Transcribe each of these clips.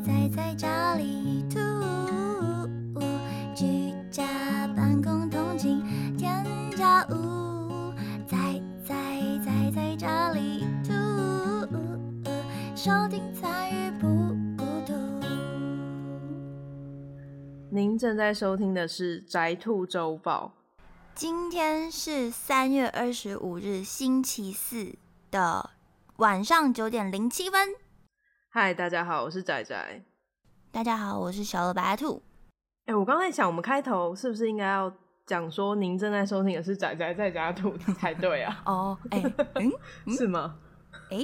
宅在家里吐，居家办公通勤添加物，宅在宅在家里吐，收听参与不孤独。您正在收听的是《宅兔周报今天是三月二十五日星期四的晚上九点零七分。》。嗨，大家好，我是仔仔。大家好，我是小鹅白兔。哎、我刚才想，我们开头是不是应该要讲说您正在收听的是仔仔在家兔才对啊？哦，哎、嗯，是吗？哎、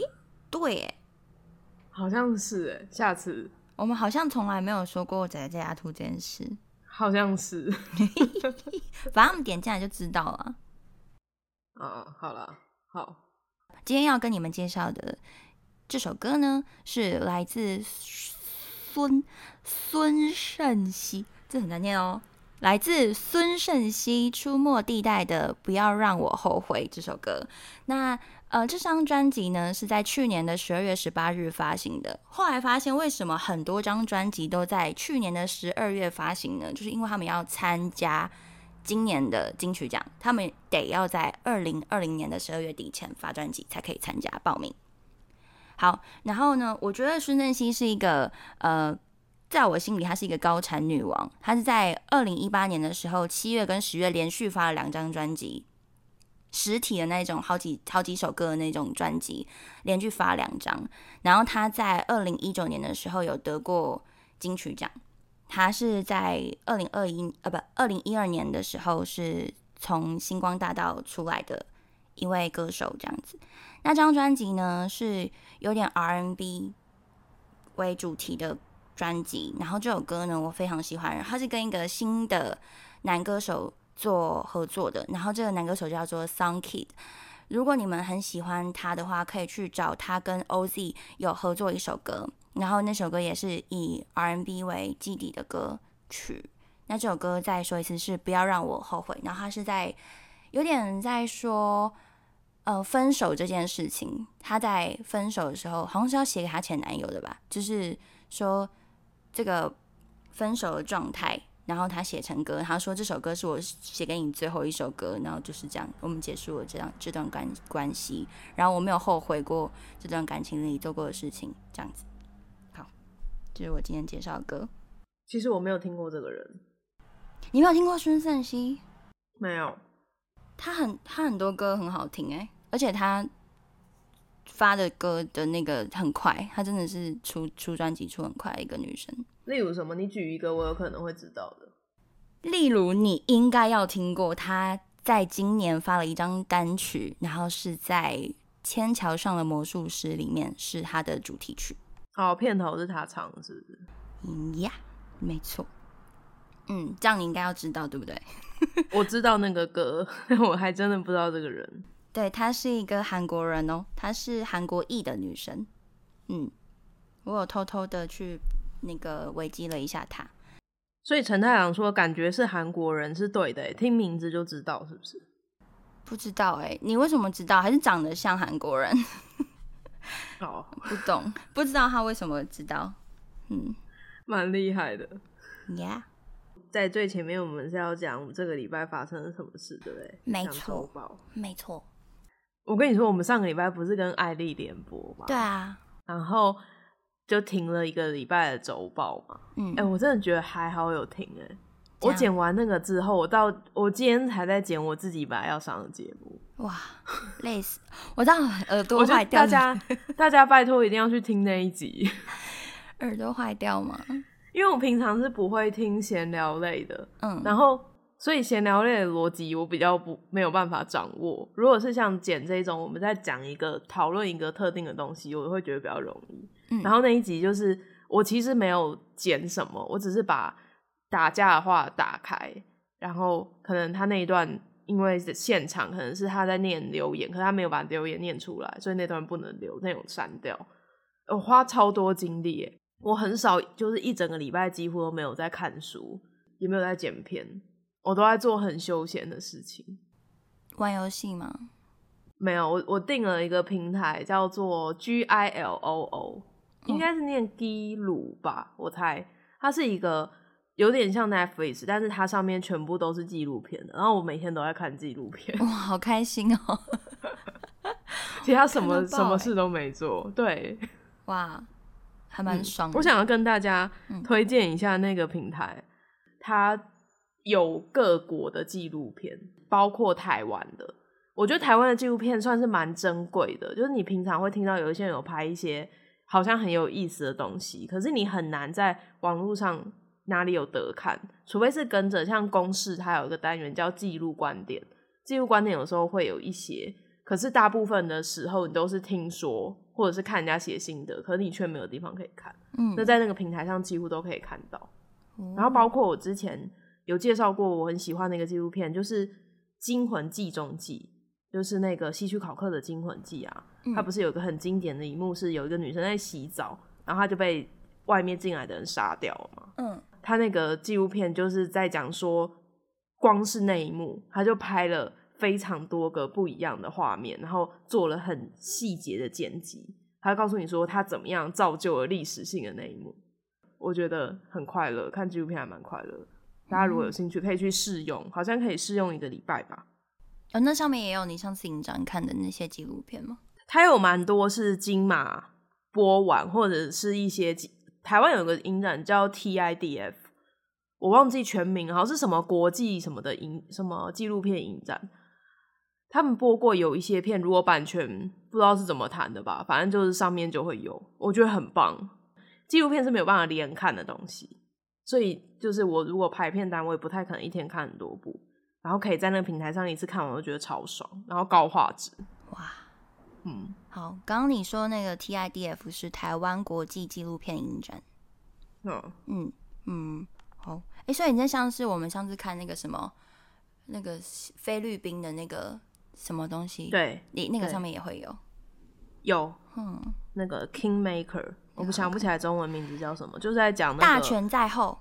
对，哎，好像是哎，下次我们好像从来没有说过仔仔在家兔这件事，好像是反正我们点进来就知道了。啊。好了，好，今天要跟你们介绍的这首歌呢，是来自孙孙盛熙，这很难念哦。来自孙盛熙《出没地带》的《不要让我后悔》这首歌。那呃，这张专辑呢是在去年的十二月十八日发行的。后来发现，为什么很多张专辑都在去年的十二月发行呢？就是因为他们要参加今年的金曲奖，他们得要在二零二零年的十二月底前发专辑才可以参加报名。好，然后呢，我觉得孙正熙是一个呃，在我心里她是一个高产女王。她是在二零一八年的时候，七月跟十月连续发了两张专辑，实体的那种好几好几首歌的那种专辑，连续发两张。然后她在二零一九年的时候有得过金曲奖。她是在二零二一呃不二零一二年的时候是从星光大道出来的一位歌手，这样子。那张专辑呢是有点 R&B 为主题的专辑，然后这首歌呢我非常喜欢，它是跟一个新的男歌手做合作的，然后这个男歌手叫做 Sun Kid。如果你们很喜欢他的话，可以去找他跟 OZ 有合作一首歌，然后那首歌也是以 R&B 为基底的歌曲。那这首歌再说一次是不要让我后悔，然后他是在有点在说。呃，分手这件事情，她在分手的时候好像是要写给她前男友的吧，就是说这个分手的状态，然后他写成歌，他说这首歌是我写给你最后一首歌，然后就是这样，我们结束了这样这段关关系，然后我没有后悔过这段感情里做过的事情，这样子。好，这是我今天介绍的歌。其实我没有听过这个人，你没有听过孙盛熙？没有。他很他很多歌很好听哎，而且他发的歌的那个很快，他真的是出出专辑出很快的一个女生。例如什么？你举一个我有可能会知道的。例如你应该要听过，他在今年发了一张单曲，然后是在《天桥上的魔术师》里面是他的主题曲。哦，片头是他唱的，是不是？嗯呀，没错。嗯，这样你应该要知道，对不对？我知道那个歌，但 我还真的不知道这个人。对，她是一个韩国人哦，她是韩国裔的女生。嗯，我有偷偷的去那个维基了一下她。所以陈太郎说感觉是韩国人是对的欸，听名字就知道是不是？不知道哎、你为什么知道？还是长得像韩国人？哦，不懂，不知道他为什么知道。嗯蛮厉害的。，Yeah，在最前面，我们是要讲这个礼拜发生了什么事，对不对？讲没错没错。我跟你说，我们上个礼拜不是跟艾丽联播嘛？对。啊，然后就停了一个礼拜的周报嘛。嗯，哎、我真的觉得还好有停哎、这我剪完那个之后，我到我今天才在剪我自己本来要上的节目。哇，累死！我知道耳朵坏掉，大家 大家拜托一定要去听那一集，耳朵坏掉吗？因为我平常是不会听闲聊类的，嗯，然后所以闲聊类的逻辑我比较不没有办法掌握。如果是像剪这种，我们在讲一个讨论一个特定的东西，我会觉得比较容易。嗯然后那一集就是我其实没有剪什么，我只是把打架的话打开，然后可能他那一段因为现场可能是他在念留言，可是他没有把留言念出来，所以那段不能留，那种删掉。我花超多精力耶，我很少就是一整个礼拜几乎都没有在看书，也没有在剪片，我都在做很休闲的事情。玩游戏吗？没有，我我订了一个平台叫做 G I L O O，应该是念基鲁吧，我猜。它是一个有点像 Netflix，但是它上面全部都是纪录片的。然后我每天都在看纪录片，哇，好开心哦！其他什么什么事都没做。对，哇，还蛮爽的。我想要跟大家嗯推荐一下那个平台，它有各国的纪录片，包括台湾的。我觉得台湾的纪录片算是蛮珍贵的，就是你平常会听到有一些人有拍一些好像很有意思的东西，可是你很难在网络上哪里有得看，除非是跟着像公视，它有一个单元叫记录观点，记录观点有时候会有一些，可是大部分的时候你都是听说或者是看人家写心得，可是你却没有地方可以看。嗯那在那个平台上几乎都可以看到。哦然后包括我之前有介绍过，我很喜欢的一个纪录片，就是《惊魂记中记》，就是那个希区考克的《惊魂记》啊。它不是有一个很经典的一幕，是有一个女生在洗澡，然后她就被外面进来的人杀掉了嘛。嗯他那个纪录片就是在讲说，光是那一幕，他就拍了非常多个不一样的画面，然后做了很细节的剪辑。他告诉你说他怎么样造就了历史性的那一幕，我觉得很快乐，看纪录片还蛮快乐的。大家如果有兴趣，可以去试用，好像可以试用一个礼拜吧。哦，那上面也有你上次影展看的那些纪录片吗？它有蛮多是金马播完，或者是一些台湾有个影展叫 TIDF，我忘记全名，好像是什么国际什么的影什么纪录片影展。他们播过有一些片，如果版权不知道是怎么谈的吧，反正就是上面就会有，我觉得很棒。纪录片是没有办法连看的东西，所以就是我如果排片单，我也不太可能一天看很多部，然后可以在那个平台上一次看完，我就觉得超爽，然后高画质，哇，嗯。好，刚刚你说那个 TIDF 是台湾国际纪录片影展，嗯，嗯嗯，好，哎、所以你那像是我们上次看那个什么，那个菲律宾的那个什么东西，，对你那个上面也会有，有嗯，那个 Kingmaker，我不想不起来中文名字叫什么，就是在讲那个大权在后，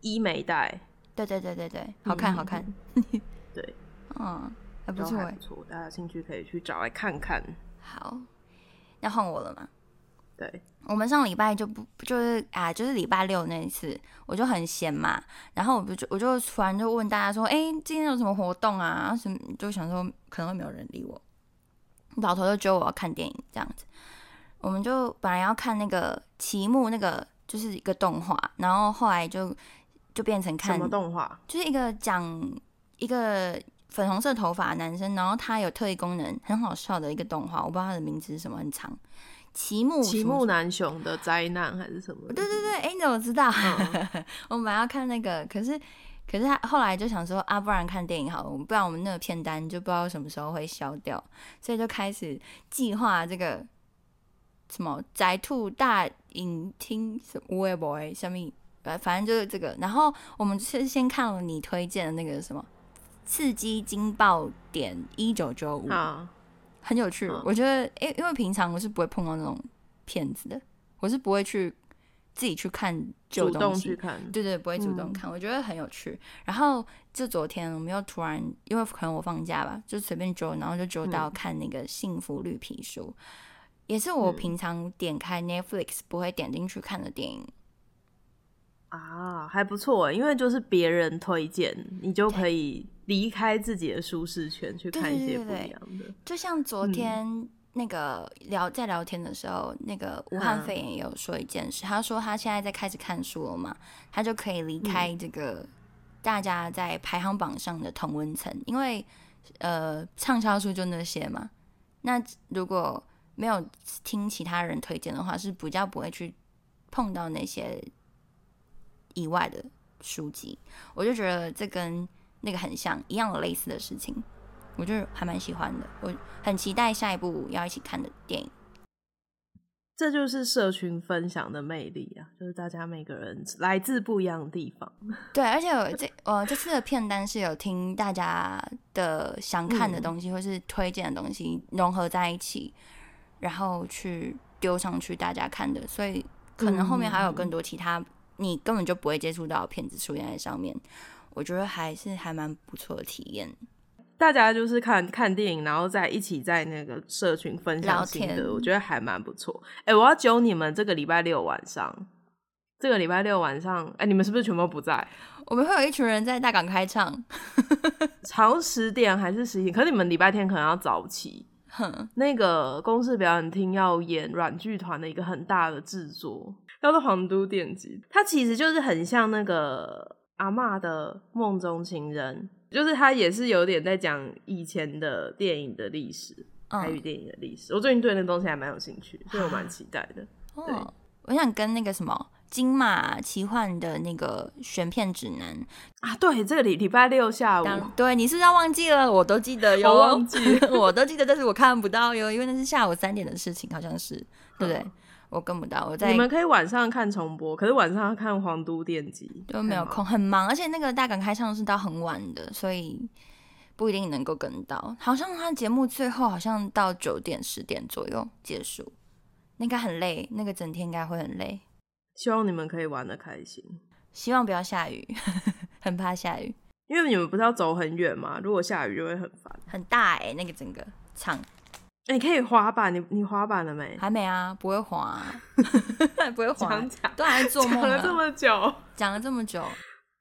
医美带，对对对对对，好看嗯好看，对，嗯，还不错哎，不错，大家有兴趣可以去找来看看。好，那换我了吗？对，我们上礼拜就不就是啊，就是礼拜六那一次，我就很闲嘛，然后我不就我就突然就问大家说，哎、今天有什么活动啊？什么就想说可能会没有人理我，老头就觉得我要看电影这样子，我们就本来要看那个奇木那个就是一个动画，然后后来就就变成看什么动画？就是一个讲一个粉红色头发的男生，然后他有特异功能，很好笑的一个动画，我不知道他的名字是什么，很长。奇木奇木南雄的灾难还是什么？对对对，哎、你怎么知道？嗯我们要看那个，可是可是他后来就想说啊，不然看电影好了，不然我们那个片单就不知道什么时候会消掉，所以就开始计划这个什么宅兔大影厅什么微博下面，呃，反正就是这个。然后我们是先看了你推荐的那个什么《刺激惊爆点一九九五》，啊，很有趣。嗯我觉得，因因为平常我是不会碰到那种骗子的，我是不会去自己去看旧东西。对对，不会主动嗯看，我觉得很有趣。然后就昨天我们又突然，因为可能我放假吧，就随便揪，然后就揪到嗯看那个《幸福绿皮书》，也是我嗯平常点开 Netflix 不会点进去看的电影。啊，还不错，因为就是别人推荐，你就可以离开自己的舒适圈，去看一些不对对对一样的。就像昨嗯天那个聊在聊天的时候，那个武汉嗯肺炎也有说一件事，他说他现在在开始看书了嘛，他就可以离开嗯这个大家在排行榜上的同温层，因为呃畅销书就那些嘛。那如果没有听其他人推荐的话，是比较不会去碰到那些以外的书籍。我就觉得这跟那个很像，一样的类似的事情。我就还蛮喜欢的，我很期待下一部要一起看的电影。这就是社群分享的魅力啊！就是大家每个人来自不一样的地方。对，而且我这我这次的片单是有听大家的想看的嗯东西，或是推荐的东西融合在一起，然后去丢上去大家看的，所以可能后面还有更多其他你根本就不会接触到的片子出现在上面。我觉得还是还蛮不错的体验。大家就是看看电影，然后再一起在那个社群分享聊心得，我觉得还蛮不错。哎、我要揪你们这个礼拜六晚上，这个礼拜六晚上，哎、你们是不是全部不在？我们会有一群人在大港开唱，好像十点还是十一点？可是你们礼拜天可能要早起。哼，那个公式表演厅要演软剧团的一个很大的制作，叫做《皇都电击》，它其实就是很像那个阿嬷的梦中情人，就是它也是有点在讲以前的电影的历史，台语嗯，电影的历史。我最近对那东西还蛮有兴趣，所以我蛮期待的。对哦，我想跟那个什么金马奇幻的那个选片指南，啊，对，这个礼礼拜六下午，对你是不是要忘记了？我都记得哟，我忘记 我都记得，但是我看不到哟，因为那是下午三点的事情，好像是，对不对？我跟不到，我在你们可以晚上看重播，可是晚上要看《皇都电击》都没有空，很忙，而且那个大港开唱是到很晚的，所以不一定能够跟到。好像他节目最后好像到九点十点左右结束，那应该很累，那个整天应该会很累。希望你们可以玩的开心。希望不要下雨，很怕下雨，因为你们不是要走很远嘛，如果下雨就会很烦。很大哎、那个整个场欸你可以滑板，你你滑板了没？还没啊，不会滑、啊，不会滑都还在做梦讲了这啊，么久，讲了这么久，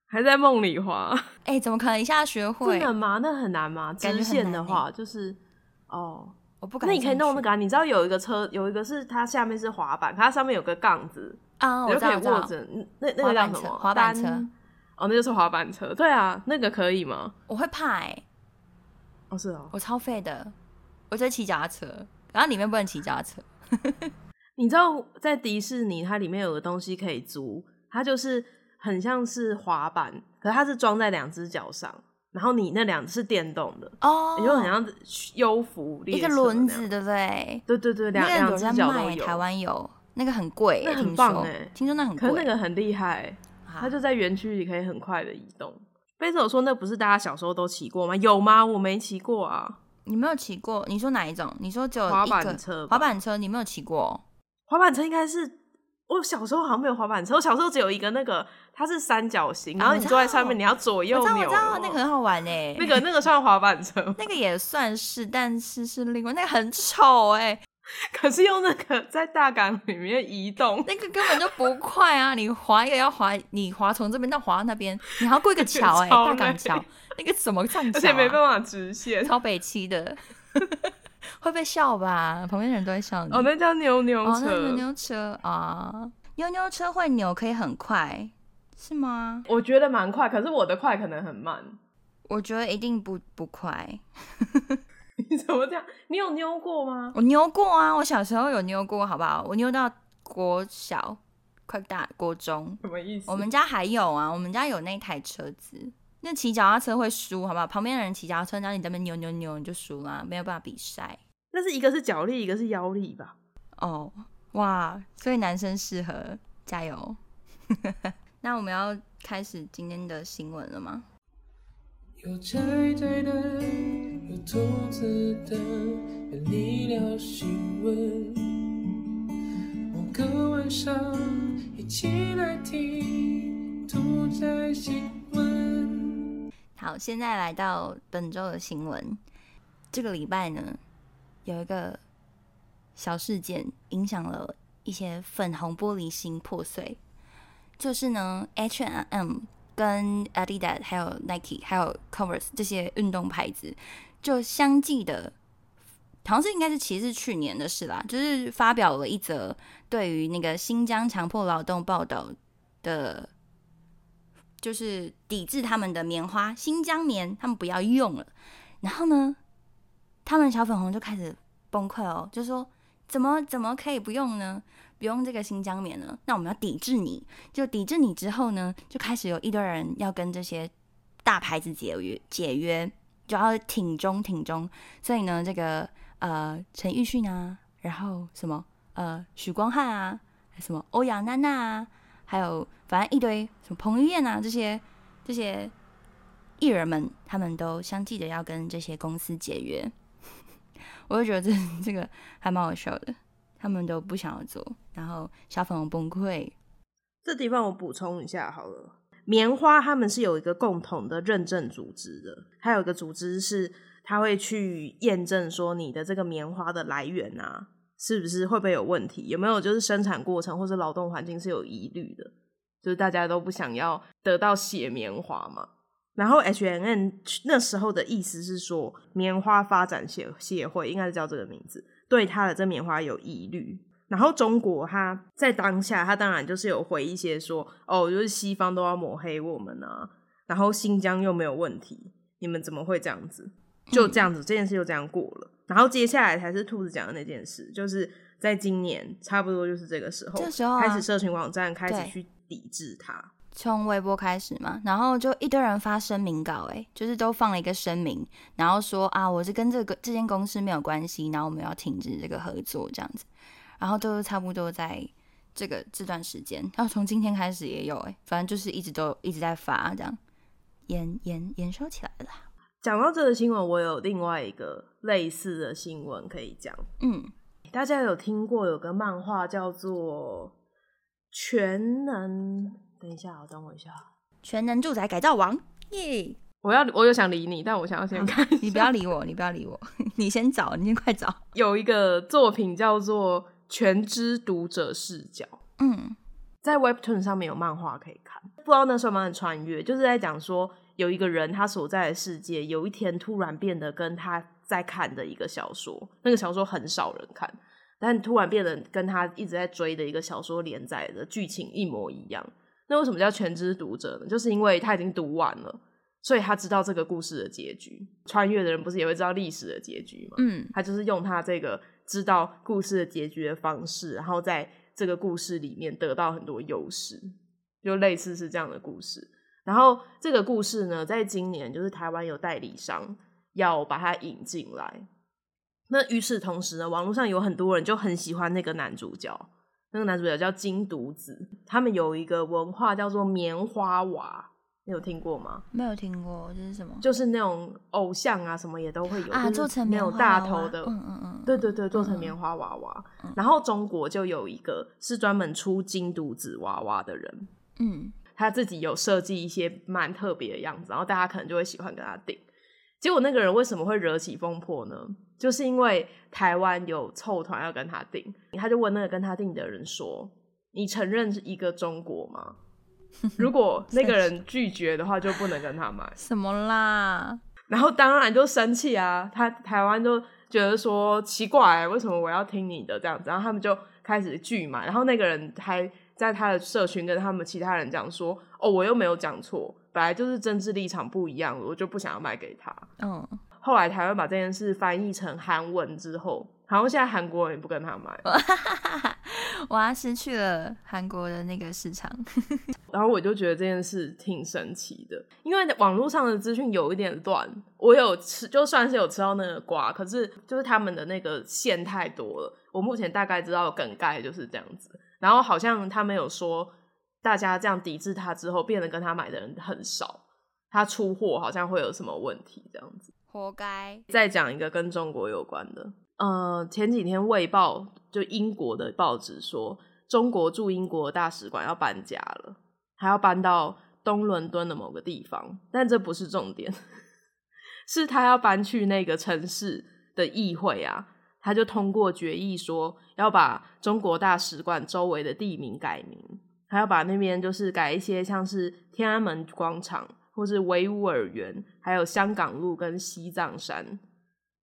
还在梦里滑，哎、怎么可能一下学会真？的吗？那很难吗？直线的话，就是哦，我不敢那。你可以弄那个、啊，你知道有一个车，有一个是它下面是滑板，它上面有个杠子，啊，我就可以握着。嗯那那个叫什么？滑板车。哦，那就是滑板车。对啊，那个可以吗？我会怕哎、哦，是哦。我超废的，我在骑脚踏车，然后里面不能骑脚踏车。你知道在迪士尼，它里面有个东西可以租，它就是很像是滑板，可是它是装在两只脚上，然后你那两只是电动的，哦，你就很像优服一个轮子，对不对？对对对，两两只脚都有。台湾有，那个很贵、那很棒欸听说那很可是。那个很厉害，啊它就在园区里可以很快的移动。贝斯有说那不是大家小时候都骑过吗？有吗？我没骑过啊。你没有骑过？你说哪一种？你说只有滑板车滑板车，你没有骑过？滑板车应该是我小时候好像没有滑板车，我小时候只有一个那个，它是三角形，然后你坐在上面，你要左右我知道，我知道，哦。那个很好玩哎、那个那个算滑板车，那个也算是，但是是另外那个很丑哎、可是用那个在大港里面移动，那个根本就不快啊！你滑一个要滑，你滑从这边到滑到那边，你还要过一个 桥哎、超大港桥，那个怎么上桥、啊？而且没办法直线。超北七的，会被笑吧？旁边的人都会笑你。哦，那叫扭扭哦，那车。扭扭车啊，扭扭车会扭，可以很快，是吗？我觉得蛮快，可是我的快可能很慢。我觉得一定不不快。你怎么这样？你有扭过吗？我扭过啊，我小时候有扭过，好不好？我扭到国小，快大国中。什么意思？我们家还有啊，我们家有那台车子。那骑脚踏车会输，好不好？旁边的人骑脚踏车，然后你在那边扭扭扭，你就输啦，没有办法比赛。那是一个是脚力，一个是腰力吧？哦，哇，所以男生适合，加油。那我们要开始今天的新闻了吗？有宅宅的，有投资的，有你聊新闻。某个晚上一起来听屠宰新闻。好，现在来到本周的新闻。这个礼拜呢，有一个小事件影响了一些粉红玻璃心破碎，就是呢，H&M 跟 Adidas 还有 Nike 还有 Converse 这些运动牌子，就相继的，好像是应该是其实是去年的事啦，就是发表了一则对于那个新疆强迫劳动报道的。就是抵制他们的棉花新疆棉，他们不要用了。然后呢，他们小粉红就开始崩溃哦，就说怎么怎么可以不用呢？不用这个新疆棉呢？那我们要抵制你。就抵制你之后呢，就开始有一堆人要跟这些大牌子解约解约，就要挺中挺中。所以呢，这个呃陈奕迅啊，然后什么呃许光汉啊，什么欧阳娜娜啊，还有反正一堆什么彭于晏啊这些这些艺人们，他们都相继的要跟这些公司解约。我就觉得这这个还蛮好笑的，他们都不想要做，然后小粉红崩溃。这地方我补充一下好了。棉花他们是有一个共同的认证组织的，还有一个组织是他会去验证说你的这个棉花的来源啊，是不是会不会有问题，有没有就是生产过程或者劳动环境是有疑虑的，就是大家都不想要得到血棉花嘛。然后 H N N 那时候的意思是说，棉花发展协协会应该是叫这个名字，对他的这棉花有疑虑。然后中国他在当下，他当然就是有回一些说，哦，就是西方都要抹黑我们啊，然后新疆又没有问题，你们怎么会这样子？就这样子，这件事就这样过了。然后接下来才是兔子讲的那件事，就是在今年差不多就是这个时候，这时候啊开始社群网站开始去抵制它。从微博开始嘛，然后就一堆人发声明稿，哎，就是都放了一个声明，然后说啊，我是跟这个这间公司没有关系，然后我们要停止这个合作这样子，然后都差不多在这个这段时间，然后从今天开始也有，哎，反正就是一直都一直在发这样，延延延烧起来了啦，讲到这个新闻，我有另外一个类似的新闻可以讲。嗯，大家有听过有个漫画叫做《全能》？等一下，等我一下，全能住宅改造王，耶！我要我有想理你，但我想要先看。你不要理我，你不要理我，你先找，你先快找，有一个作品叫做《全知读者视角》，嗯在 Webtoon 上面有漫画可以看。不知道那时候有没有穿越，就是在讲说有一个人他所在的世界，有一天突然变得跟他在看的一个小说，那个小说很少人看，但突然变得跟他一直在追的一个小说连载的剧情一模一样。那为什么叫全知读者呢？就是因为他已经读完了，所以他知道这个故事的结局。穿越的人不是也会知道历史的结局吗？嗯他就是用他这个知道故事的结局的方式，然后在这个故事里面得到很多优势，就类似是这样的故事。然后这个故事呢，在今年就是台湾有代理商要把它引进来。那与此同时呢，网络上有很多人就很喜欢那个男主角，那个男主角叫金独子，他们有一个文化叫做棉花娃，你有听过吗？没有听过这是什么就是那种偶像啊，什么也都会有，啊？就是做成没有大头的，嗯嗯嗯，对对对，做成嗯棉花娃娃。嗯然后中国就有一个是专门出金独子娃娃的人，嗯他自己有设计一些蛮特别的样子，然后大家可能就会喜欢跟他订。结果那个人为什么会惹起风波呢？就是因为台湾有凑团要跟他订，他就问那个跟他订的人说：“你承认是一个中国吗？” 如果那个人拒绝的话，就不能跟他买。什么啦？然后当然就生气啊，他台湾就觉得说奇怪、为什么我要听你的这样子，然后他们就开始拒买，然后那个人还在他的社群跟他们其他人讲说，哦，我又没有讲错，本来就是政治立场不一样，我就不想要卖给他。嗯，后来台湾把这件事翻译成韩文之后，好像现在韩国人也不跟他买了，我要失去了韩国的那个市场。然后我就觉得这件事挺神奇的，因为网络上的资讯有一点乱，我有吃，就算是有吃到那个瓜，可是就是他们的那个线太多了，我目前大概知道梗概就是这样子。然后好像他们有说，大家这样抵制他之后，变得跟他买的人很少，他出货好像会有什么问题这样子。活该。再讲一个跟中国有关的，呃，前几天《卫报》就英国的报纸说，中国驻英国大使馆要搬家了，还要搬到东伦敦的某个地方，但这不是重点，是他要搬去那个城市的议会啊，他就通过决议说要把中国大使馆周围的地名改名，还要把那边就是改一些像是天安门广场或是维吾尔园，还有香港路跟西藏山，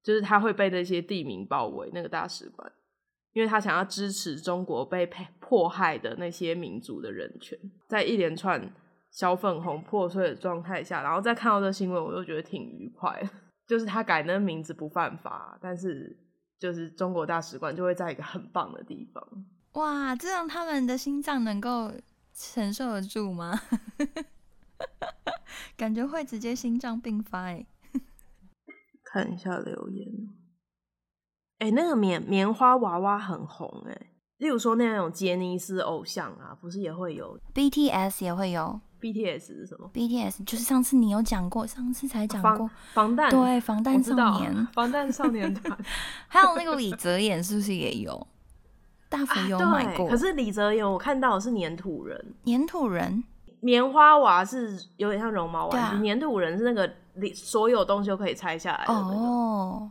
就是他会被那些地名包围那个大使馆，因为他想要支持中国被迫害的那些民族的人权，在一连串小粉红破碎的状态下，然后再看到这新闻，我就觉得挺愉快。就是他改那个名字不犯法，但是就是中国大使馆就会在一个很棒的地方。哇，这样他们的心脏能够承受得住吗？感觉会直接心脏病发哎。看一下留言，哎、那个棉棉花娃娃很红哎、例如说那种杰尼斯偶像啊，不是也会有 BTS 也会有 BTS 是什么？BTS，就是上次你有讲过，上次才讲过防，防弹对，防弹少年，防弹少年团 还有那个李泽言是不是也有？大福有啊买过，对可是李泽言我看到的是粘土人，粘土人棉花娃是有点像绒毛对啊玩具，粘土人是那个里所有东西都可以拆下来的那个，哦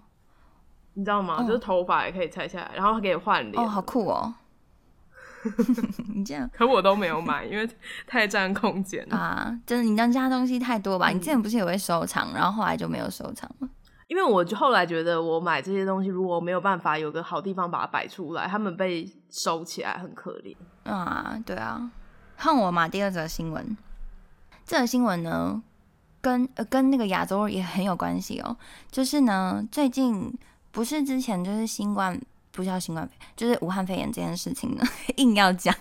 你知道吗？哦就是头发也可以拆下来，然后可以换脸。哦，好酷哦！你这样可我都没有买，因为太占空间了。啊，真的，你当家东西太多吧？嗯你之前不是也会收藏，然后后来就没有收藏了？因为我就后来觉得，我买这些东西如果没有办法有个好地方把它摆出来，他们被收起来很可怜。啊，对啊，看我嘛。第二则新闻，这则新闻呢，跟呃跟那个亚洲也很有关系哦。就是呢，最近不是之前就是新冠，不叫新冠肺炎，就是武汉肺炎这件事情呢，硬要讲，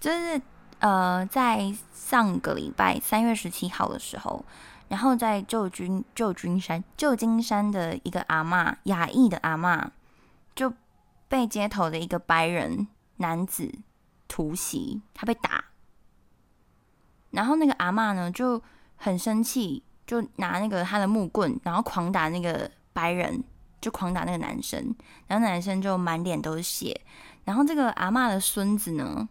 就是呃，在上个礼拜三月十七号的时候。然后在旧军旧金山旧金山的一个阿嬷，亚裔的阿嬷，就被街头的一个白人男子突袭，他被打，然后那个阿嬷呢就很生气，就拿那个他的木棍，然后狂打那个白人，就狂打那个男生，然后男生就满脸都是血，然后这个阿嬷的孙子呢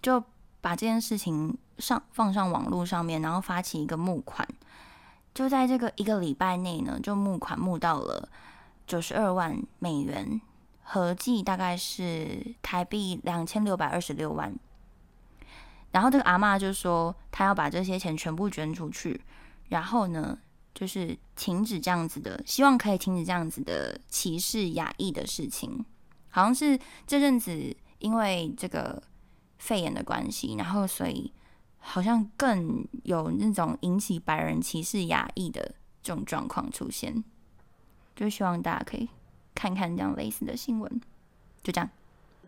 就把这件事情上放上网络上面，然后发起一个募款，就在这个一个礼拜内呢，就募款募到了九十二万美元，合计大概是台币两千六百二十六万。然后这个阿嬷就说，她要把这些钱全部捐出去，然后呢，就是停止这样子的，希望可以停止这样子的歧视亚裔的事情。好像是这阵子因为这个肺炎的关系，然后所以好像更有那种引起白人歧视亚裔的这种状况出现。就希望大家可以看看这样类似的新闻，就这样。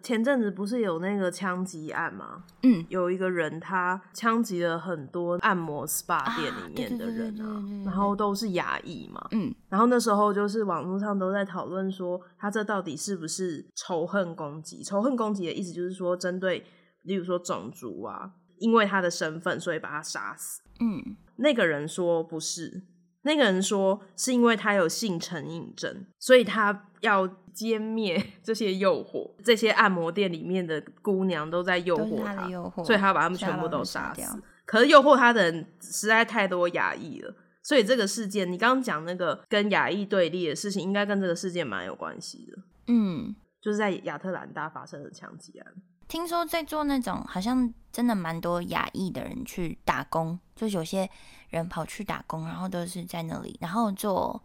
前阵子不是有那个枪击案吗？嗯，有一个人他枪击了很多按摩 SPA 店里面的人啊，然后都是牙医嘛。嗯，然后那时候就是网络上都在讨论说，他这到底是不是仇恨攻击？仇恨攻击的意思就是说，针对例如说种族啊，因为他的身份，所以把他杀死。嗯，那个人说不是，那个人说是因为他有性成瘾症，所以他要歼灭 这些诱惑。这些按摩店里面的姑娘都在诱惑他的诱惑，所以他把他们全部都杀杀死掉。可是诱惑他的人实在太多亚裔了，所以这个事件，你刚刚讲那个跟亚裔对立的事情，应该跟这个事件蛮有关系的，嗯，就是在亚特兰大发生的枪击案。听说在做那种好像真的蛮多亚裔的人去打工，就是有些人跑去打工，然后都是在那里，然后做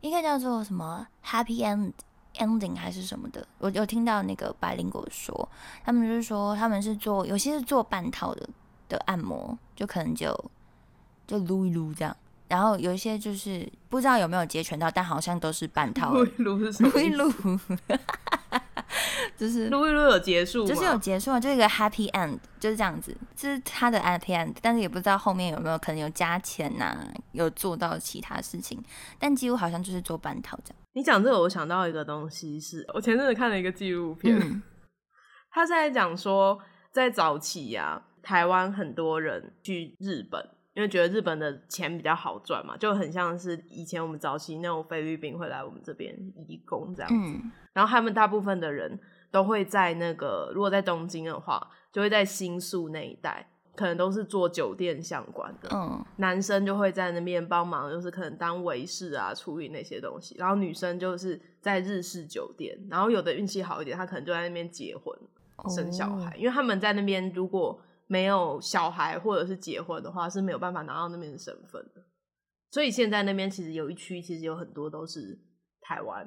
一个叫做什么 happy end ending 还是什么的。我有听到那个白灵果说，他们就是说他们是做有些是做半套的的按摩，就可能就就撸一撸这样。然后有一些就是不知道有没有截拳道，但好像都是半套撸的一撸是什么 撸一？撸，就是录一录有结束？就是有结束啊，就是一个 happy end，就是这样子，这是他的 happy end，但是也不知道后面有没有可能有加钱呐、有做到其他事情，但几乎好像就是做半套这样。你讲这个，我想到一个东西是，我前阵子看了一个纪录片，嗯他在讲说，在早期呀、台湾很多人去日本，因为觉得日本的钱比较好赚嘛，就很像是以前我们早期那种菲律宾会来我们这边移工这样子。嗯然后他们大部分的人都会在那个，如果在东京的话，就会在新宿那一带，可能都是做酒店相关的。嗯男生就会在那边帮忙，就是可能当维士啊，处理那些东西。然后女生就是在日式酒店，然后有的运气好一点，她可能就在那边结婚生小孩，哦因为他们在那边如果没有小孩或者是结婚的话，是没有办法拿到那边的身份的。所以现在那边其实有一区，其实有很多都是台湾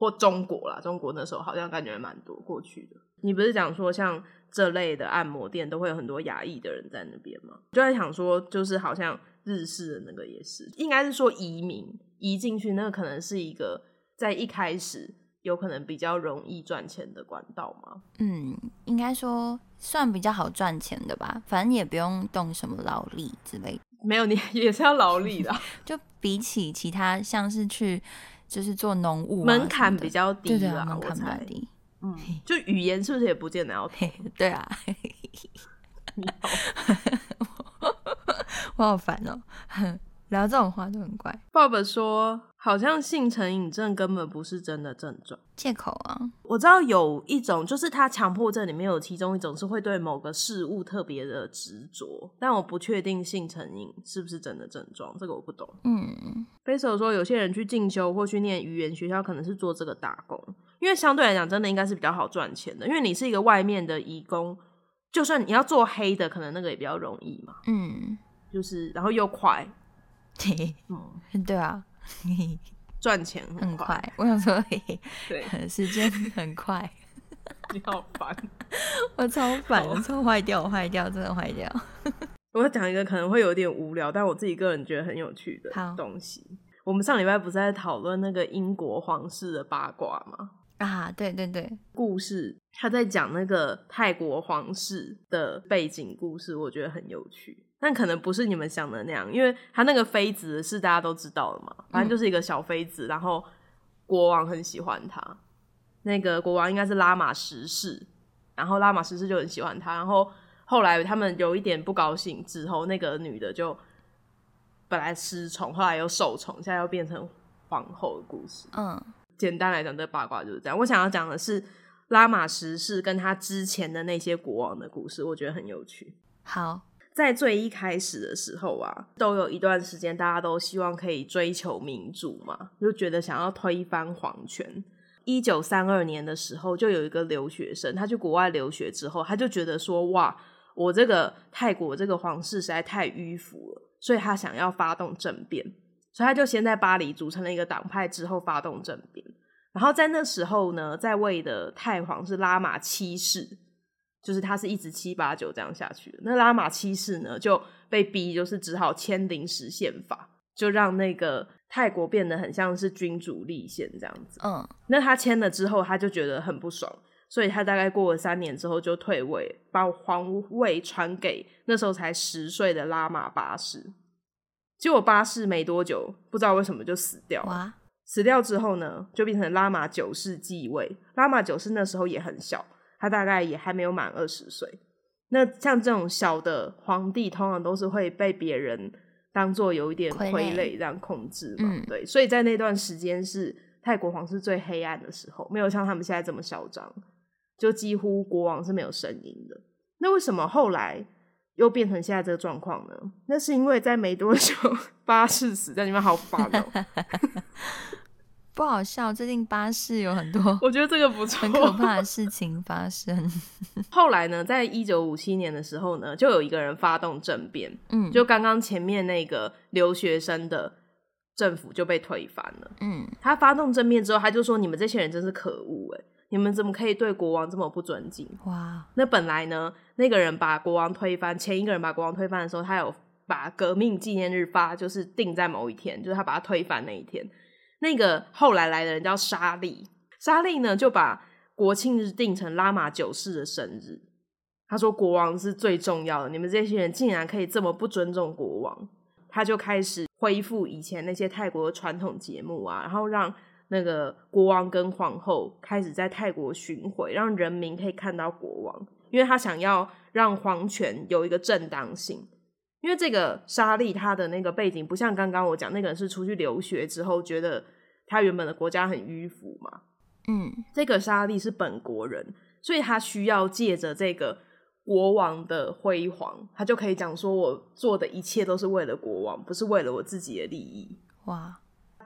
或中国啦，中国那时候好像感觉蛮多过去的。你不是讲说像这类的按摩店都会有很多亚裔的人在那边吗？就在想说，就是好像日式的那个也是，应该是说移民移进去，那个可能是一个在一开始有可能比较容易赚钱的管道吗？嗯，应该说算比较好赚钱的吧，反正也不用动什么劳力之类的，没有，你 也是要劳力的啊，就比起其他像是去就是做农务、啊、门槛比较低对对啊，啦，门槛比较。低。嗯，就语言是不是也不见得要配，对啊，我好烦哦。聊这种话就很怪，Bob 说，好像性成瘾症根本不是真的症状。借口啊。我知道有一种，就是他强迫症里面有其中一种是会对某个事物特别的执着，但我不确定性成瘾是不是真的症状，这个我不懂。嗯，f a c e 说，有些人去进修或去念语言学校，可能是做这个打工，因为相对来讲，真的应该是比较好赚钱的，因为你是一个外面的义工，就算你要做黑的，可能那个也比较容易嘛，嗯，就是然后又快，嘿，嗯，对啊，赚钱很快，快。我想说，对，时间很快，你好烦。我超烦，我超坏掉，我坏掉，真的坏掉。我要讲一个可能会有点无聊，但我自己个人觉得很有趣的好东西。我们上礼拜不是在讨论那个英国皇室的八卦吗？啊，对对对，故事他在讲那个泰国皇室的背景故事，我觉得很有趣。但可能不是你们想的那样，因为他那个妃子是大家都知道的嘛，反正就是一个小妃子，然后国王很喜欢她。那个国王应该是拉玛十世，然后拉玛十世就很喜欢她，然后后来他们有一点不高兴之后，那个女的就本来失宠，后来又受宠，现在又变成皇后的故事。嗯简单来讲，这八卦就是这样。我想要讲的是拉玛十世跟他之前的那些国王的故事，我觉得很有趣。好，在最一开始的时候啊，都有一段时间大家都希望可以追求民主嘛，就觉得想要推翻皇权。一九三二年的时候，就有一个留学生，他去国外留学之后，他就觉得说，哇，我这个泰国这个皇室实在太迂腐了，所以他想要发动政变，所以他就先在巴黎组成了一个党派，之后发动政变。然后在那时候呢，在位的太皇是拉玛七世，就是他是一直七八九这样下去的。那拉玛七世呢就被逼，就是只好签临时宪法，就让那个泰国变得很像是君主立宪这样子。嗯那他签了之后，他就觉得很不爽，所以他大概过了三年之后就退位，把皇位传给那时候才十岁的拉玛八世。结果八世没多久，不知道为什么就死掉了。哇，死掉之后呢，就变成拉玛九世继位。拉玛九世那时候也很小，他大概也还没有满二十岁。那像这种小的皇帝，通常都是会被别人当做有一点傀儡这样控制嘛。嗯对，所以在那段时间是泰国皇室最黑暗的时候，没有像他们现在这么嚣张，就几乎国王是没有声音的。那为什么后来又变成现在这个状况呢？那是因为在没多久，巴士死在里面，好烦哦、不好笑。最近巴士有很多我觉得这个不错，很可怕的事情发生。后来呢，在一九五七年的时候呢，就有一个人发动政变，嗯，就刚刚前面那个留学生的政府就被推翻了。嗯他发动政变之后，他就说：“你们这些人真是可恶哎，你们怎么可以对国王这么不尊敬？”哇，那本来呢，那个人把国王推翻，前一个人把国王推翻的时候，他有把革命纪念日发，就是定在某一天，就是他把他推翻那一天。那个后来来的人叫沙利，沙利呢就把国庆日定成拉玛九世的生日。他说国王是最重要的，你们这些人竟然可以这么不尊重国王，他就开始恢复以前那些泰国的传统节目啊，然后让那个国王跟皇后开始在泰国巡回，让人民可以看到国王，因为他想要让皇权有一个正当性。因为这个莎莉她的那个背景不像刚刚我讲那个人是出去留学之后觉得他原本的国家很迂腐嘛，嗯这个莎莉是本国人，所以他需要借着这个国王的辉煌，他就可以讲说我做的一切都是为了国王，不是为了我自己的利益。哇，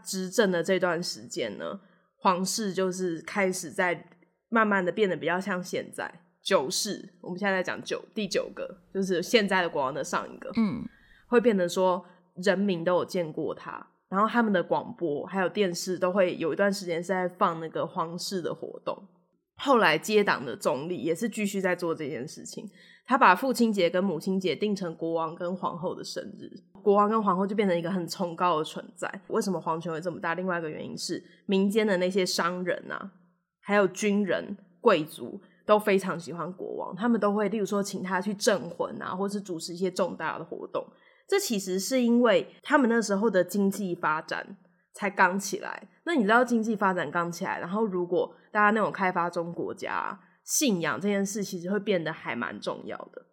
执政的这段时间呢，皇室就是开始在慢慢的变得比较像现在九世，我们现在在讲九第九个，就是现在的国王的上一个，嗯会变成说人民都有见过他，然后他们的广播还有电视都会有一段时间是在放那个皇室的活动。后来接党的总理也是继续在做这件事情，他把父亲节跟母亲节定成国王跟皇后的生日，国王跟皇后就变成一个很崇高的存在。为什么皇权会这么大？另外一个原因是民间的那些商人啊，还有军人、贵族都非常喜欢国王，他们都会例如说请他去镇魂啊，或是主持一些重大的活动。这其实是因为他们那时候的经济发展才刚起来。那你知道经济发展刚起来，然后如果大家那种开发中国家、信仰这件事，其实会变得还蛮重要的。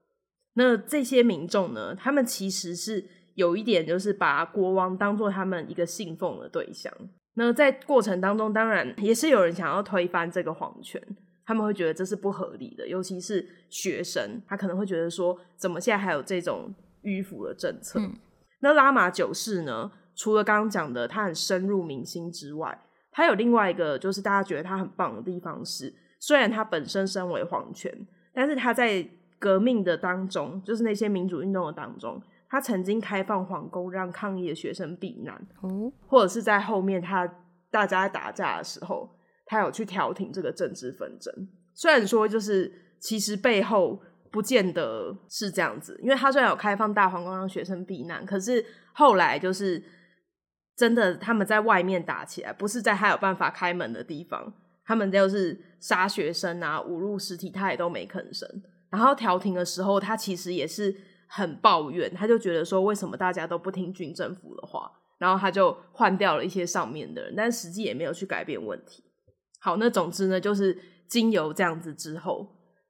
那这些民众呢，他们其实是有一点就是把国王当做他们一个信奉的对象。那在过程当中，当然也是有人想要推翻这个皇权，他们会觉得这是不合理的，尤其是学生，他可能会觉得说，怎么现在还有这种迂腐的政策？嗯那拉玛九世呢？除了刚刚讲的他很深入民心之外，他有另外一个就是大家觉得他很棒的地方是，虽然他本身身为皇权，但是他在革命的当中，就是那些民主运动的当中，他曾经开放皇宫让抗议的学生避难，哦，或者是在后面他大家在打架的时候，他有去调停这个政治纷争。虽然说就是其实背后不见得是这样子，因为他虽然有开放大皇宫让学生避难，可是后来就是真的他们在外面打起来，不是在他有办法开门的地方，他们就是杀学生啊、侮辱尸体，他也都没吭声。然后调停的时候，他其实也是很抱怨，他就觉得说为什么大家都不听军政府的话，然后他就换掉了一些上面的人，但实际也没有去改变问题。好，那总之呢，就是经由这样子之后，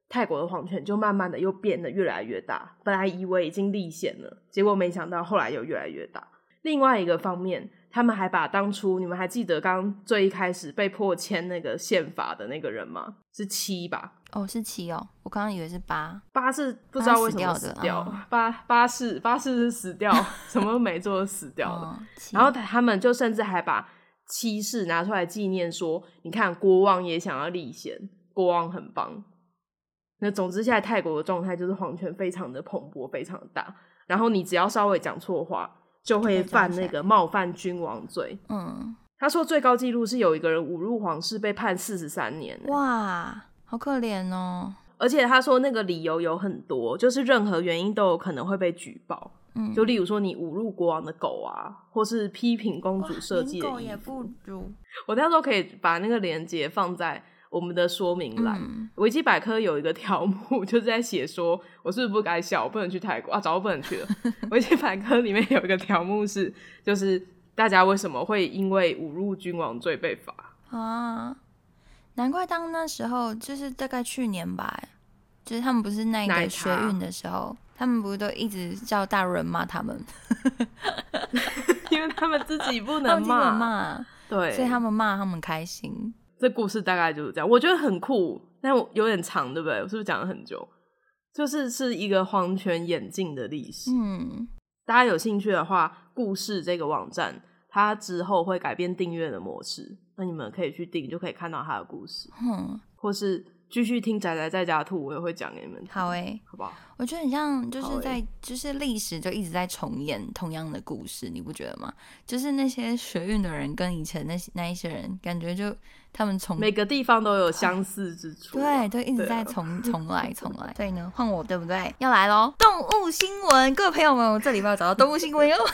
泰国的皇权就慢慢的又变得越来越大。本来以为已经立宪了，结果没想到后来又越来越大。另外一个方面，他们还把当初你们还记得刚刚最一开始被迫签那个宪法的那个人吗？是七吧？哦，是七哦，我刚刚以为是八。八是不知道为什么八死掉八八是八是是死掉，什么都没做死掉了。哦，然后他们就甚至还把七世拿出来纪念，说：“你看，国王也想要立宪，国王很棒。”那总之，现在泰国的状态就是皇权非常的蓬勃，非常大。然后你只要稍微讲错话，就会犯那个冒犯君王罪。嗯，他说最高纪录是有一个人侮辱皇室被判四十三年欸、哇，好可怜哦。而且他说那个理由有很多，就是任何原因都有可能会被举报。嗯，就例如说你侮辱国王的狗啊，或是批评公主设计的狗也。不如。我到时候可以把那个链接放在我们的说明栏。嗯维基百科有一个条目，就是在写说，我是不是不该笑，我不能去泰国啊，早就不能去了。维基百科里面有一个条目是，就是大家为什么会因为侮辱君王罪被罚？啊，难怪当那时候就是大概去年吧，就是他们不是那奶个学运的时候，他们不是都一直叫大陆人骂他们，因为他们自己不能骂，骂，对，所以他们骂他们开心。这故事大概就是这样，我觉得很酷，但我有点长，对不对？我是不是讲了很久？就是是一个皇权演进的历史。嗯，大家有兴趣的话，故事这个网站它之后会改变订阅的模式，那你们可以去订，就可以看到他的故事，嗯，或是继续听仔仔在家兔，我也会讲给你们听，好诶、好不好？我觉得很像，就是在就是历史就一直在重演同样的故事，你不觉得吗？就是那些学运的人跟以前那些那一些人，感觉就他们从每个地方都有相似之处啊，对，都一直在重重来重来。所以 呢，换我对不对？要来喽！动物新闻，各位朋友们，我这礼拜有找到动物新闻哟。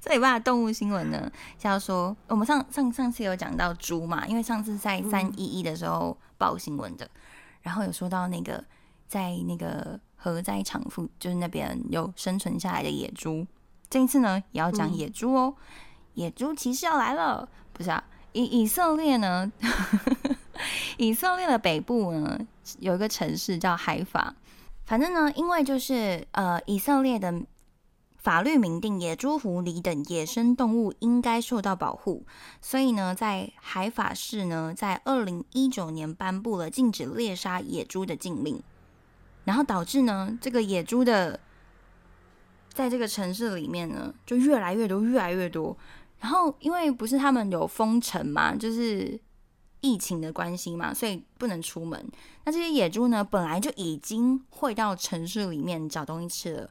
这礼拜的动物新闻呢，是要说我们上上上次有讲到猪嘛，因为上次在三一一的时候报新闻的，然后有说到那个在那个核灾场附，就是那边有生存下来的野猪。这一次呢，也要讲嗯野猪哦，野猪骑士要来了，不是啊？以以色列呢，以色列的北部呢有一个城市叫海法，反正呢，因为就是呃以色列的法律明定野猪、狐狸等野生动物应该受到保护，所以呢，在海法市呢，在二零一九年颁布了禁止猎杀野猪的禁令，然后导致呢这个野猪的在这个城市里面呢就越来越多，越来越多。然后因为不是他们有封城嘛，就是疫情的关系嘛，所以不能出门。那这些野猪呢，本来就已经会到城市里面找东西吃了，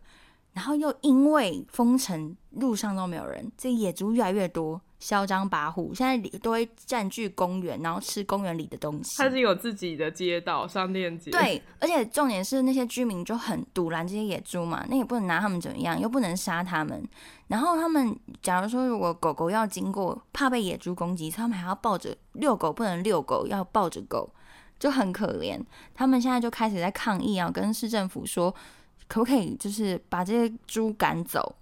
然后又因为封城，路上都没有人，这野猪越来越多，嚣张跋扈，现在都会占据公园，然后吃公园里的东西。它已经有自己的街道、商店街，，对，而且重点是那些居民就很堵拦这些野猪嘛，那也不能拿他们怎么样，又不能杀他们。然后他们假如说如果狗狗要经过，怕被野猪攻击，他们还要抱着遛狗，不能遛狗，要抱着狗，就很可怜。他们现在就开始在抗议啊，跟市政府说，可不可以就是把这些猪赶走？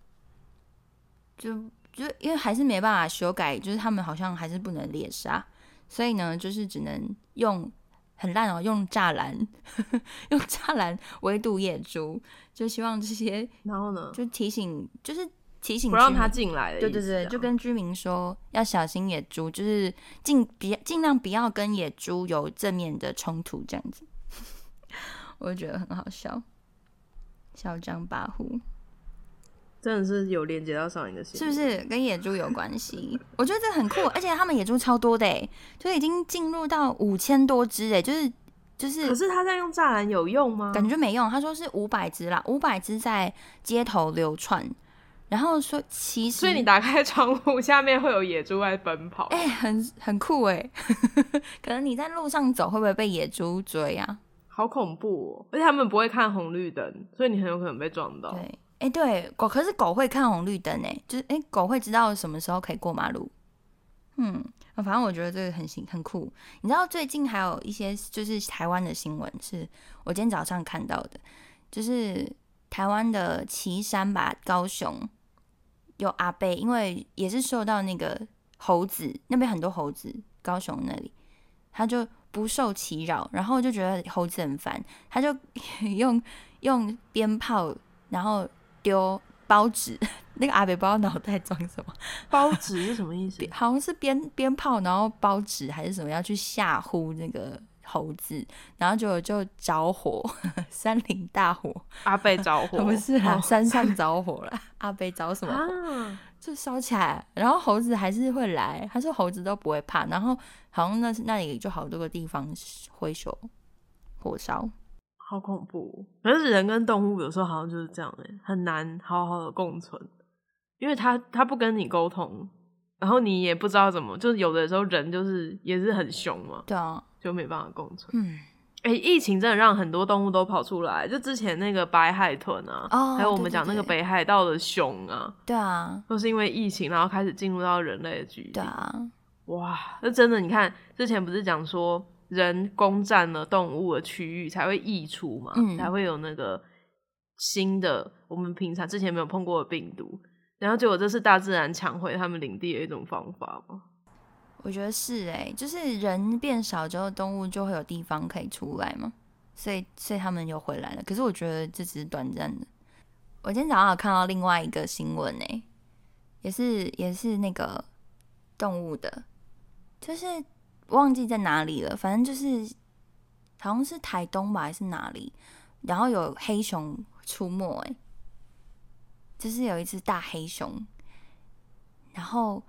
就就因为还是没办法修改，就是他们好像还是不能猎杀，所以呢，就是只能用很烂哦，用栅栏，用栅栏围堵野猪，就希望这些然后呢，就提醒，就是提醒不让他进来的。对对对，就跟居民说要小心野猪，就是尽别尽量不要跟野猪有正面的冲突，这样子，我就觉得很好笑，嚣张跋扈，真的是有连接到上一个新是不是跟野猪有关系？我觉得这很酷，而且他们野猪超多的哎，就已经进入到五千多只哎，就是就是可是他在用栅栏有用吗？感觉就没用。他说是五百只啦，五百只在街头流窜，然后说其实所以你打开窗户，下面会有野猪在奔跑。哎、很很酷哎，可能你在路上走会不会被野猪追啊？好恐怖哦！而且他们不会看红绿灯，所以你很有可能被撞到。对，哎、对，狗可是狗会看红绿灯哎，就是哎、狗会知道什么时候可以过马路。嗯，反正我觉得这个很新很酷。你知道最近还有一些就是台湾的新闻，是我今天早上看到的，就是台湾的旗山吧，高雄有阿贝，因为也是受到那个猴子那边很多猴子，高雄那里他就不受其扰，然后就觉得猴子很烦，他就 用用鞭炮，然后丢包纸，那个阿北不知道脑袋装什么，包纸是什么意思？好像是鞭鞭炮，然后包纸还是什么，要去吓唬那个猴子，然后就就着火，山林大火，阿贝着 火？不是啦，哦山上 着火了，阿贝着什么火？啊？就烧起来，然后猴子还是会来，他说猴子都不会怕，然后好像那那里就好多个地方挥手火烧，好恐怖！可是人跟动物有时候好像就是这样哎、很难好好的共存，因为他他不跟你沟通，然后你也不知道怎么，就是有的时候人就是也是很凶嘛，对啊，就没办法共存。嗯，哎、疫情真的让很多动物都跑出来，就之前那个白海豚啊，哦还有我们讲那个北海道的熊啊，对啊，都是因为疫情，然后开始进入到人类的居地。对啊，哇，那真的，你看之前不是讲说人攻占了动物的区域才会溢出嘛，嗯才会有那个新的我们平常之前没有碰过的病毒，然后结果这是大自然抢回他们领地的一种方法吗？我觉得是哎、就是人变少之后，动物就会有地方可以出来嘛，所以所以他们又回来了。可是我觉得这只是短暂的。我今天早上有看到另外一个新闻哎、也是也是那个动物的，就是忘记在哪里了，反正就是好像是台东吧还是哪里，然后有黑熊出没哎、就是有一只大黑熊，然后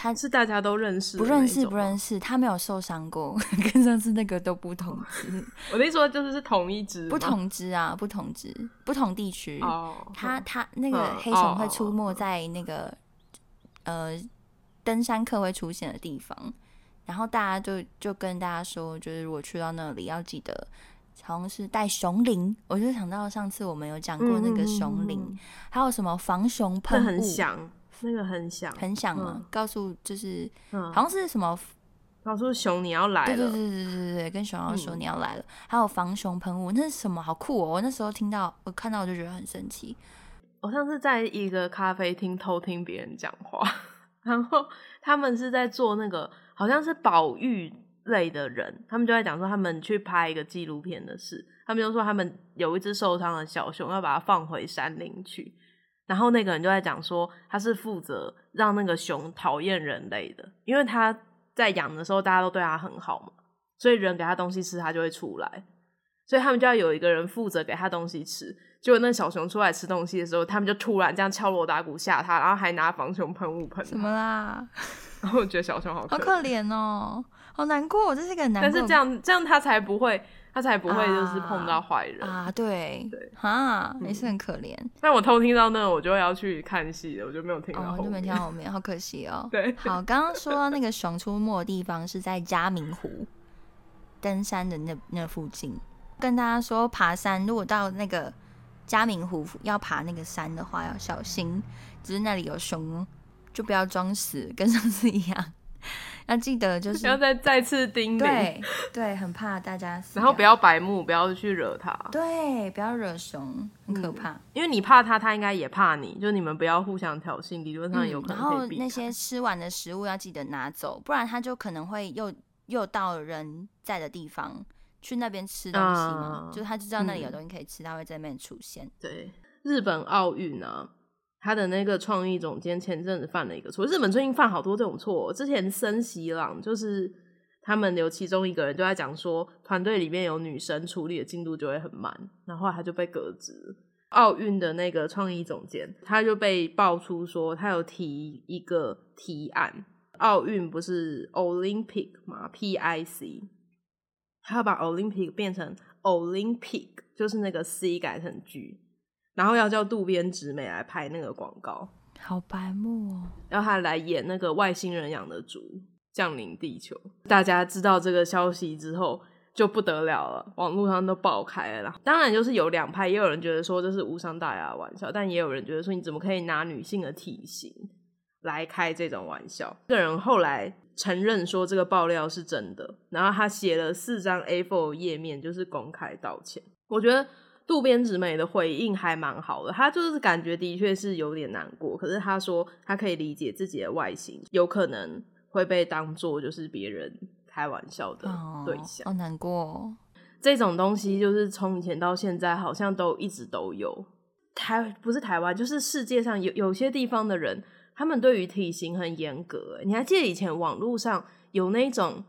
它是大家都认识？不认识，不。认识，他没有受伤过，跟上次那个都不同只，我的意思说就是是同一只，不同只啊，不同只，不同地区。哦。它它那个嗯黑熊哦会出没在那个、呃登山客会出现的地方，然后大家就就跟大家说，就是如果去到那里要记得。好像是带熊铃，我就想到上次我们有讲过那个熊铃，嗯还有什么防熊那喷雾，很响，那个很响，很响嘛，嗯告诉就是嗯，好像是什么告诉熊你要来了，对对对对对对对，跟熊要说嗯。你要来了，还有防熊喷雾，那是什么？好酷哦！我那时候听到，我看到我就觉得很神奇。我上次在一个咖啡厅偷听别人讲话，然后他们是在做那个好像是保育类的人，他们就在讲说他们去拍一个纪录片的事，他们就说他们有一只受伤的小熊要把它放回山林去，然后那个人就在讲说他是负责让那个熊讨厌人类的，因为他在养的时候大家都对他很好嘛，所以人给他东西吃，他就会出来。所以他们就要有一个人负责给他东西吃。结果那小熊出来吃东西的时候，他们就突然这样敲锣打鼓吓他，然后还拿防熊喷雾喷他。什么啦？然后我觉得小熊好可好可怜哦，好难过，这是一个很难过。但是这样这样他才不会，他才不会就是碰到坏人。啊，对对哈，嗯也是很可怜但我偷听到那个，我就要去看戏了，我就没有听到哦，后面。就没听到后面，好可惜哦。对，好，刚刚说到那个熊出没的地方是在嘉明湖登山的那那附近，跟大家说爬山，如果到那个嘉明湖要爬那个山的话，要小心，就是那里有熊哦，就不要装死，跟上次一样，要记得就是不要再再次叮咛，对对，很怕大家死然后不要白目，不要去惹他，对，不要惹熊，很可嗯怕。因为你怕他，他应该也怕你，就你们不要互相挑衅，理论上有可嗯然后。那些吃完的食物要记得拿走，不然他就可能会又又到人在的地方，去那边吃东西就是他就知道那里有嗯东西可以吃，他会在那边出现。对，日本奥运啊，他的那个创意总监前阵子犯了一个错，日本最近犯好多这种错。之前森喜朗就是他们有其中一个人就在讲说，团队里面有女生处理的进度就会很慢，然后他就被革职。奥运的那个创意总监，他就被爆出说，他有提一个提案，奥运不是 Olympic 嘛，P I C，他要把 Olympic 变成 Olympic，就是那个 C 改成 G，然后要叫渡边直美来拍那个广告，好白目哦！要他来演那个外星人养的猪降临地球。大家知道这个消息之后就不得了了，网络上都爆开了啦。当然就是有两派，也有人觉得说这是无伤大雅的玩笑，但也有人觉得说你怎么可以拿女性的体型来开这种玩笑？这个人后来承认说这个爆料是真的，然后他写了四张 A4 页面，就是公开道歉。我觉得渡边直美的回应还蛮好的，他就是感觉的确是有点难过，可是他说他可以理解自己的外形有可能会被当做就是别人开玩笑的哦，对象。好难过、哦。这种东西就是从以前到现在好像都一直都有。台不是台湾，就是世界上有有些地方的人，他们对于体型很严格。欸你还记得以前网络上有那种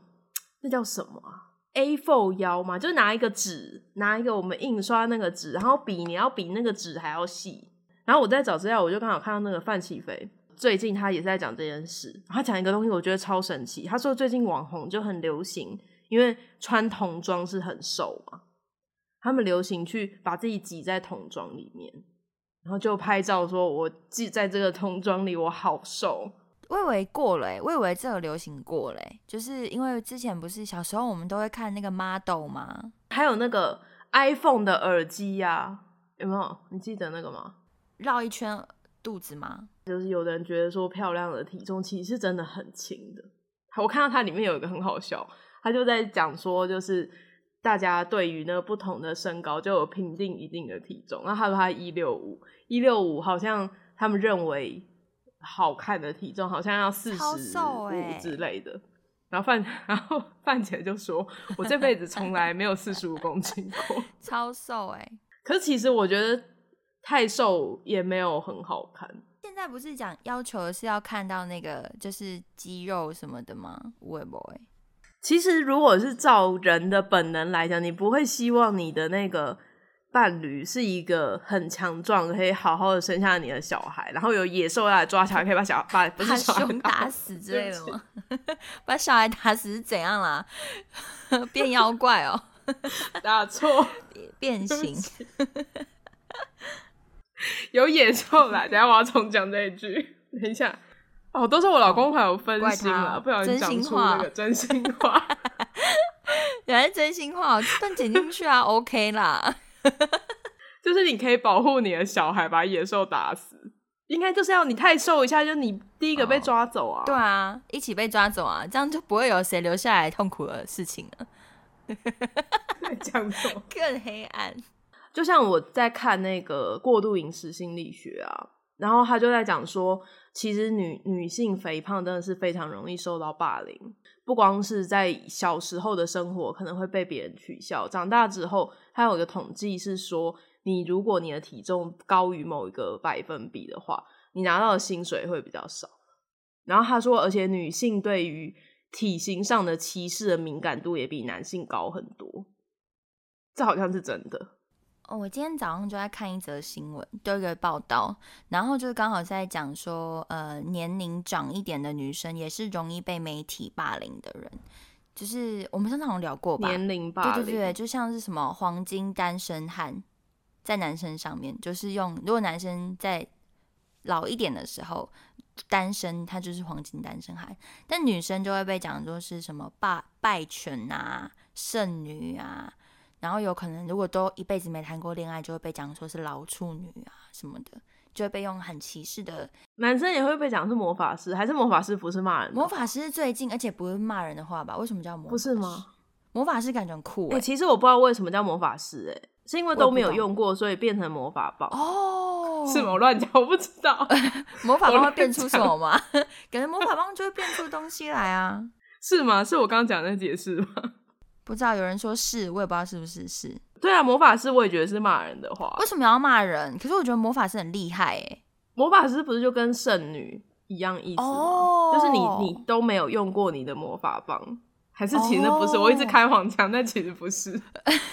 那叫什么啊？A4 腰嘛，就拿一个纸，拿一个我们印刷那个纸，然后笔你要比那个纸还要细。然后我在找资料，我就刚好看到那个范启飞，最近他也是在讲这件事。他讲一个东西，我觉得超神奇。他说最近网红就很流行，因为穿童装是很瘦嘛，他们流行去把自己挤在童装里面，然后就拍照说：“我挤在这个童装里，我好瘦。我以为过了、欸，我以为这个流行过了、欸，就是因为之前不是小时候我们都会看那个 model 吗？”还有那个 iPhone 的耳机呀、有没有？你记得那个吗？绕一圈肚子吗？就是有的人觉得说漂亮的体重其实是真的很轻的。我看到它里面有一个很好笑，他就在讲说，就是大家对于那个不同的身高就有评定一定的体重。然后他说他一六五，一六五好像他们认为好看的体重好像要四超十五之类的。然后范，然后范姐就说：“我这辈子从来没有四十五公斤过。超瘦哎、”可是其实我觉得太瘦也没有很好看。现在不是讲要求的是要看到那个就是肌肉什么的吗？会不会？其实，如果是照人的本能来讲，你不会希望你的那个伴侣是一个很强壮，可以好好的生下你的小孩，然后有野兽要来抓小孩，可以把小把不把是小孩熊打死之类的吗？把小孩打死是怎样啦？变妖怪哦，打错，变形。有野兽来。等下我要重讲这一句，等一下。哦，都是我老公还有分心了，哦不小心真讲出那个真心话。原来真心话，这段剪进去啊，OK 啦。就是你可以保护你的小孩，把野兽打死。应该就是要你太瘦一下，就你第一个被抓走啊。对啊，一起被抓走啊，这样就不会有谁留下来痛苦的事情了。讲什么？更黑暗。就像我在看那个过度饮食心理学啊，然后他就在讲说，其实女女性肥胖真的是非常容易受到霸凌，不光是在小时候的生活可能会被别人取笑，长大之后，还有一个统计是说，你如果你的体重高于某一个百分比的话，你拿到的薪水会比较少。然后他说，而且女性对于体型上的歧视的敏感度也比男性高很多，这好像是真的。哦，我今天早上就在看一则新闻，就一个报道，然后就是刚好在讲说，呃，年龄长一点的女生也是容易被媒体霸凌的人，就是我们上次好像聊过吧？年龄霸？凌，对对对，就像是什么黄金单身汉，在男生上面，就是用如果男生在老一点的时候单身，他就是黄金单身汉，但女生就会被讲说是什么霸败犬啊、剩女啊，然后有可能如果都一辈子没谈过恋爱，就会被讲说是老处女啊什么的，就会被用很歧视的。男生也会被讲是魔法师，还是魔法师不是骂人？魔法师最近，而且不是骂人的话吧？为什么叫魔法？不是吗？？魔法师感觉很酷哎、哎、其实我不知道为什么叫魔法师、哎，是因为都没有用过，所以变成魔法棒，哦，是吗？我乱讲，我不知道，魔法棒会变出什讲么吗？感觉魔法棒就会变出东西来啊！是吗？是我刚刚讲的那解释吗？不知道有人说是，我也不知道是不是是。对啊，魔法师我也觉得是骂人的话为。什么要骂人？可是我觉得魔法师很厉害哎。魔法师不是就跟圣女一样意思吗？哦就是你你都没有用过你的魔法棒，还是其实那不是？哦我一直开黄腔，但其实不是。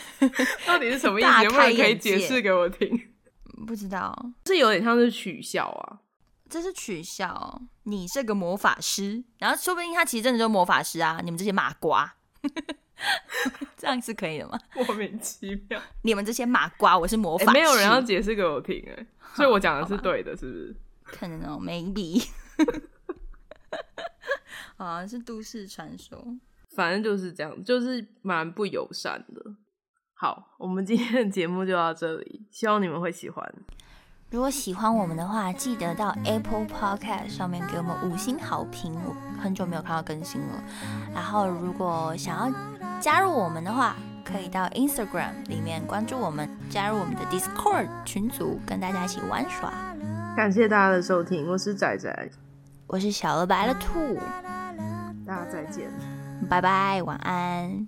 到底是什么意思？大有没有人可以解释给我听？不知道，是有点像是取笑啊。这是取笑。你是个魔法师，然后说不定他其实真的就是魔法师啊！你们这些麻瓜，这样是可以的吗？莫名其妙，你们这些麻瓜，我是魔欸法师，没有人要解释给我听哎、所以我讲的是对的，是不是？可能哦，maybe。啊，是都市传说。反正就是这样，就是蛮不友善的。好，我们今天的节目就到这里，希望你们会喜欢。如果喜欢我们的话，记得到 Apple Podcast 上面给我们五星好评。我很久没有看到更新了。然后，如果想要加入我们的话，可以到 Instagram 里面关注我们，加入我们的 Discord 群组，跟大家一起玩耍。感谢大家的收听，我是仔仔，我是小鹅白了兔，大家再见。拜拜，晚安。